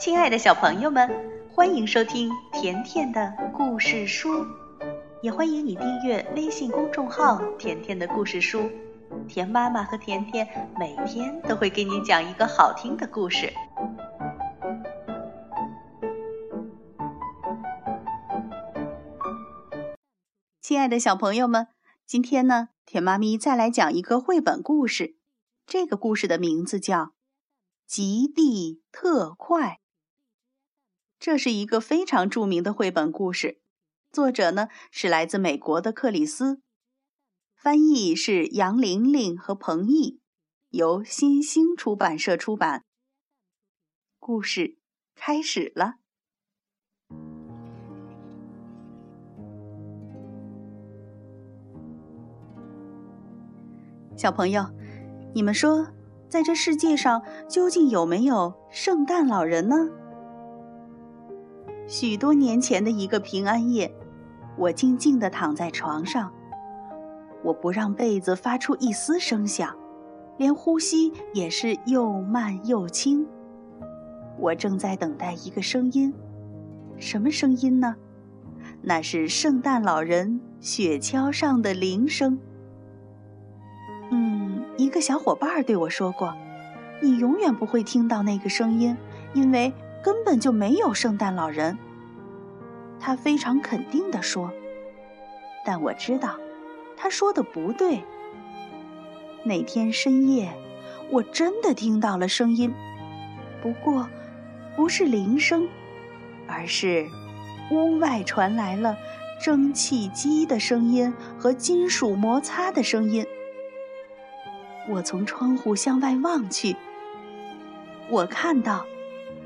亲爱的小朋友们，欢迎收听甜甜的故事书，也欢迎你订阅微信公众号“甜甜的故事书”。甜妈妈和甜甜每天都会给你讲一个好听的故事。亲爱的小朋友们，今天呢，甜妈咪再来讲一个绘本故事。这个故事的名字叫《极地特快》。这是一个非常著名的绘本故事，作者呢是来自美国的克里斯，翻译是杨玲玲和彭毅，由新星出版社出版。故事开始了。小朋友，你们说，在这世界上究竟有没有圣诞老人呢？许多年前的一个平安夜，我静静地躺在床上，我不让被子发出一丝声响，连呼吸也是又慢又轻。我正在等待一个声音，什么声音呢？那是圣诞老人雪橇上的铃声。嗯，一个小伙伴对我说过：“你永远不会听到那个声音，因为……”根本就没有圣诞老人，他非常肯定地说。但我知道，他说的不对。那天深夜，我真的听到了声音，不过，不是铃声，而是屋外传来了蒸汽机的声音和金属摩擦的声音。我从窗户向外望去，我看到。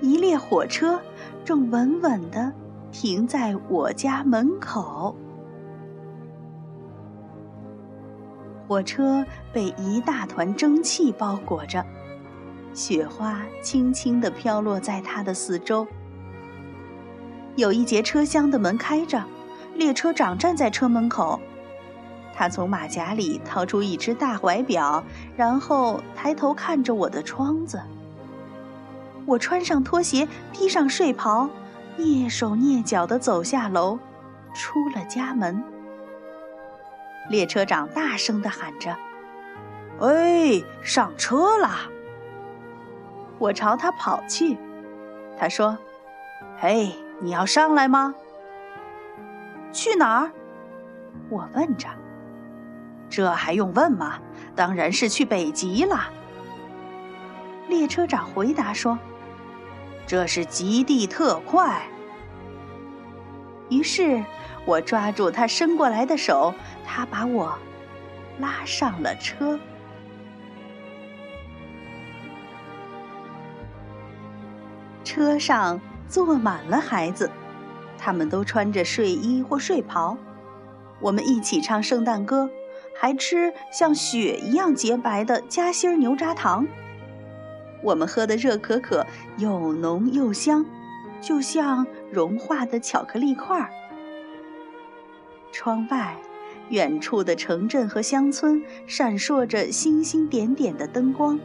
一列火车正稳稳地停在我家门口。火车被一大团蒸汽包裹着，雪花轻轻地飘落在它的四周。有一节车厢的门开着，列车长站在车门口。他从马甲里掏出一只大怀表，然后抬头看着我的窗子。我穿上拖鞋，披上睡袍，蹑手蹑脚地走下楼，出了家门。列车长大声地喊着：“哎，上车啦！”我朝他跑去。他说：“嘿，你要上来吗？”“去哪儿？”我问着。“这还用问吗？当然是去北极了。”列车长回答说。这是极地特快。于是，我抓住他伸过来的手，他把我拉上了车。车上坐满了孩子，他们都穿着睡衣或睡袍。我们一起唱圣诞歌，还吃像雪一样洁白的夹心牛轧糖。我们喝的热可可又浓又香，就像融化的巧克力块儿。窗外，远处的城镇和乡村闪烁着星星点点的灯光。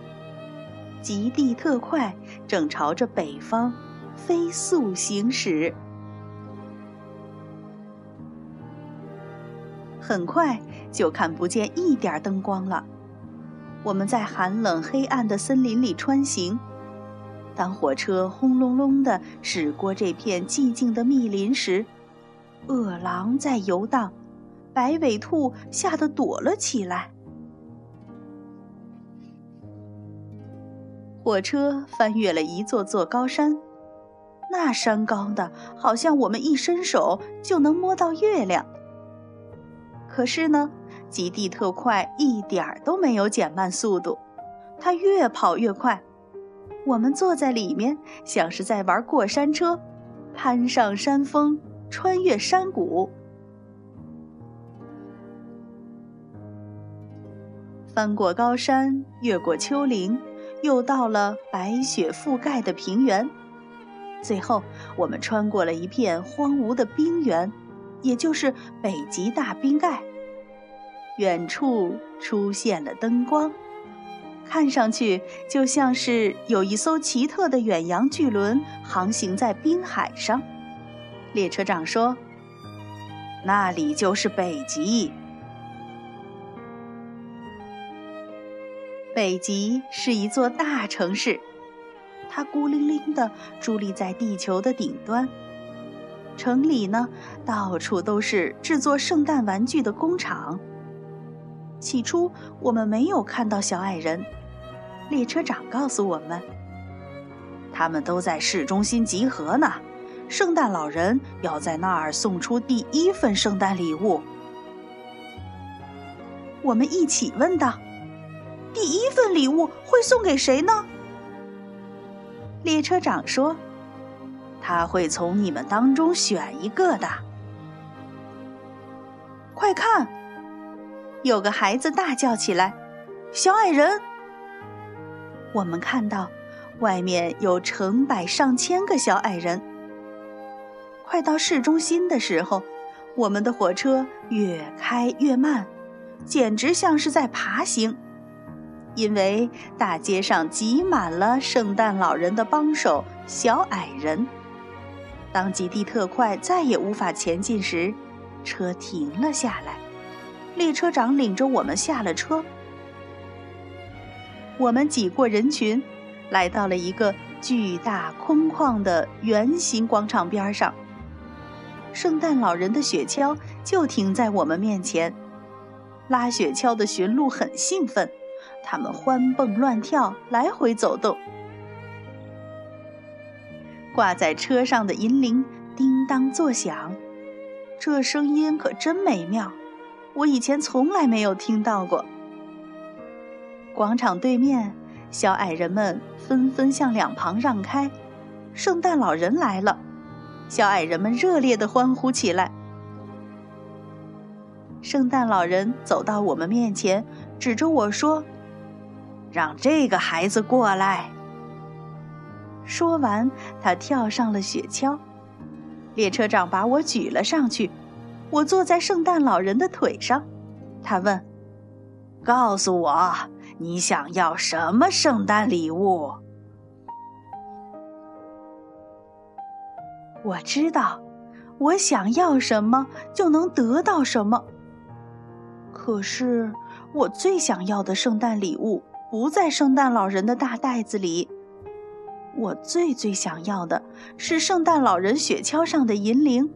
极地特快正朝着北方飞速行驶。很快就看不见一点灯光了。我们在寒冷黑暗的森林里穿行，当火车轰隆隆地驶过这片寂静的密林时，饿狼在游荡，白尾兔吓得躲了起来。火车翻越了一座座高山，那山高的好像我们一伸手就能摸到月亮。可是呢？极地特快，一点儿都没有减慢速度，它越跑越快。我们坐在里面，像是在玩过山车，攀上山峰，穿越山谷，翻过高山，越过丘陵，又到了白雪覆盖的平原。最后，我们穿过了一片荒芜的冰原，也就是北极大冰盖。远处出现了灯光，看上去就像是有一艘奇特的远洋巨轮航行在滨海上。列车长说：“那里就是北极。”北极是一座大城市，它孤零零地伫立在地球的顶端。城里呢，到处都是制作圣诞玩具的工厂。起初我们没有看到小矮人，列车长告诉我们，他们都在市中心集合呢。圣诞老人要在那儿送出第一份圣诞礼物。我们一起问道。第一份礼物会送给谁呢？列车长说：“他会从你们当中选一个的。”快看，有个孩子大叫起来：“小矮人！”我们看到外面有成百上千个小矮人。快到市中心的时候，我们的火车越开越慢，简直像是在爬行。因为大街上挤满了圣诞老人的帮手——小矮人。当极地特快再也无法前进时，车停了下来。列车长领着我们下了车。我们挤过人群，来到了一个巨大空旷的圆形广场边上。圣诞老人的雪橇就停在我们面前。拉雪橇的驯鹿很兴奋。他们欢蹦乱跳，来回走动。挂在车上的银铃叮当作响，这声音可真美妙，我以前从来没有听到过。广场对面，小矮人们纷纷向两旁让开。圣诞老人来了，小矮人们热烈的欢呼起来。圣诞老人走到我们面前，指着我说。让这个孩子过来。说完，他跳上了雪橇。列车长把我举了上去，我坐在圣诞老人的腿上。他问：“告诉我，你想要什么圣诞礼物？”我知道，我想要什么就能得到什么。可是，我最想要的圣诞礼物。不在圣诞老人的大袋子里。我最最想要的是圣诞老人雪橇上的银铃。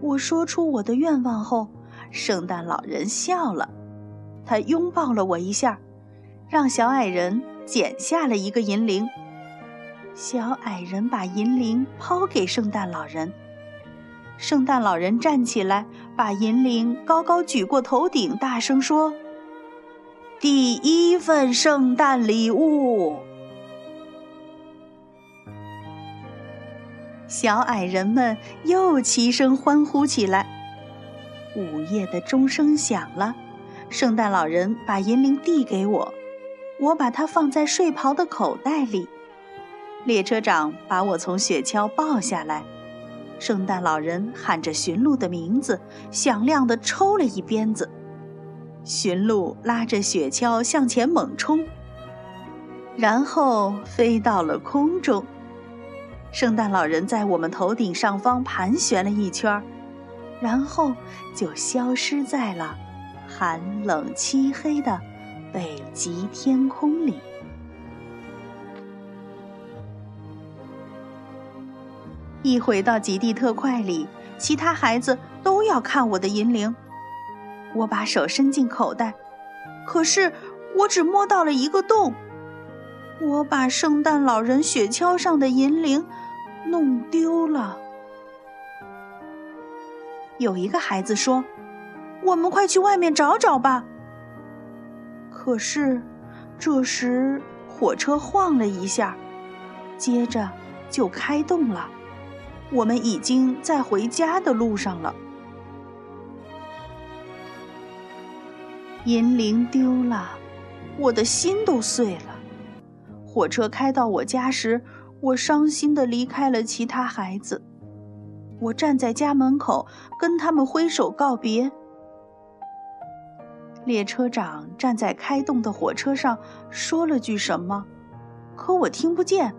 我说出我的愿望后，圣诞老人笑了，他拥抱了我一下，让小矮人捡下了一个银铃。小矮人把银铃抛给圣诞老人，圣诞老人站起来，把银铃高高举过头顶，大声说。第一份圣诞礼物，小矮人们又齐声欢呼起来。午夜的钟声响了，圣诞老人把银铃递给我，我把它放在睡袍的口袋里。列车长把我从雪橇抱下来，圣诞老人喊着驯鹿的名字，响亮地抽了一鞭子。驯鹿拉着雪橇向前猛冲，然后飞到了空中。圣诞老人在我们头顶上方盘旋了一圈，然后就消失在了寒冷漆黑的北极天空里。一回到极地特快里，其他孩子都要看我的银铃。我把手伸进口袋，可是我只摸到了一个洞。我把圣诞老人雪橇上的银铃弄丢了。有一个孩子说：“我们快去外面找找吧。”可是，这时火车晃了一下，接着就开动了。我们已经在回家的路上了。银铃丢了，我的心都碎了。火车开到我家时，我伤心的离开了其他孩子。我站在家门口，跟他们挥手告别。列车长站在开动的火车上，说了句什么，可我听不见。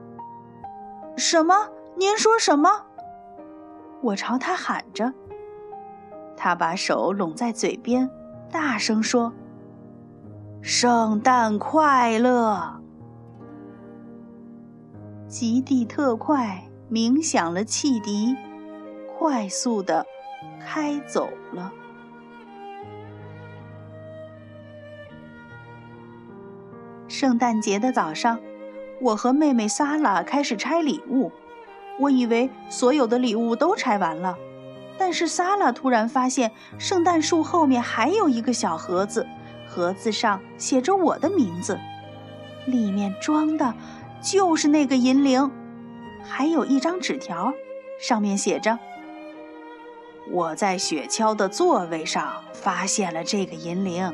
什么？您说什么？我朝他喊着。他把手拢在嘴边，大声说：“圣诞快乐！”极地特快鸣响了汽笛，快速的开走了。圣诞节的早上，我和妹妹萨拉开始拆礼物。我以为所有的礼物都拆完了，但是萨拉突然发现圣诞树后面还有一个小盒子，盒子上写着我的名字，里面装的就是那个银铃，还有一张纸条，上面写着：“我在雪橇的座位上发现了这个银铃。”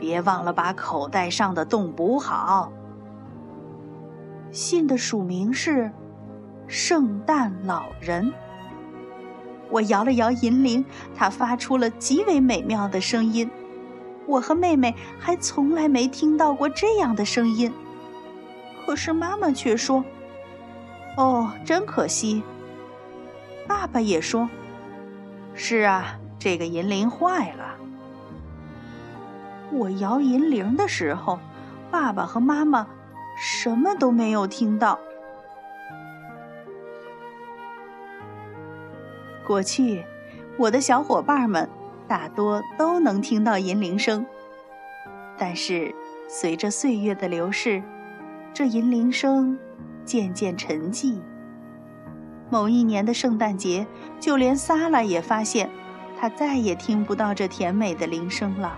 别忘了把口袋上的洞补好。信的署名是“圣诞老人”。我摇了摇银铃，它发出了极为美妙的声音。我和妹妹还从来没听到过这样的声音。可是妈妈却说：“哦，真可惜。”爸爸也说：“是啊，这个银铃坏了。”我摇银铃的时候，爸爸和妈妈什么都没有听到。过去，我的小伙伴们大多都能听到银铃声，但是随着岁月的流逝，这银铃声渐渐沉寂。某一年的圣诞节，就连萨拉也发现，他再也听不到这甜美的铃声了。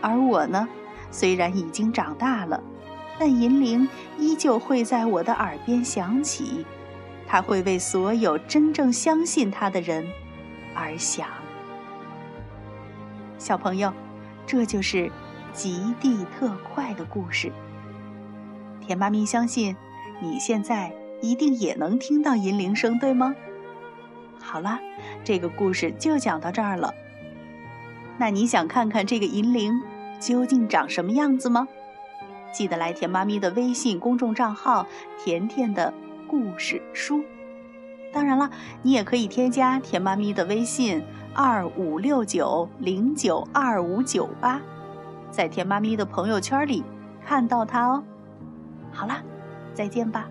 而我呢，虽然已经长大了，但银铃依旧会在我的耳边响起，它会为所有真正相信它的人而响。小朋友，这就是极地特快的故事。甜妈咪相信，你现在一定也能听到银铃声，对吗？好啦，这个故事就讲到这儿了。那你想看看这个银铃？究竟长什么样子吗？记得来甜妈咪的微信公众账号“甜甜的故事书”。当然了，你也可以添加甜妈咪的微信二五六九零九二五九八，在甜妈咪的朋友圈里看到它哦。好啦，再见吧。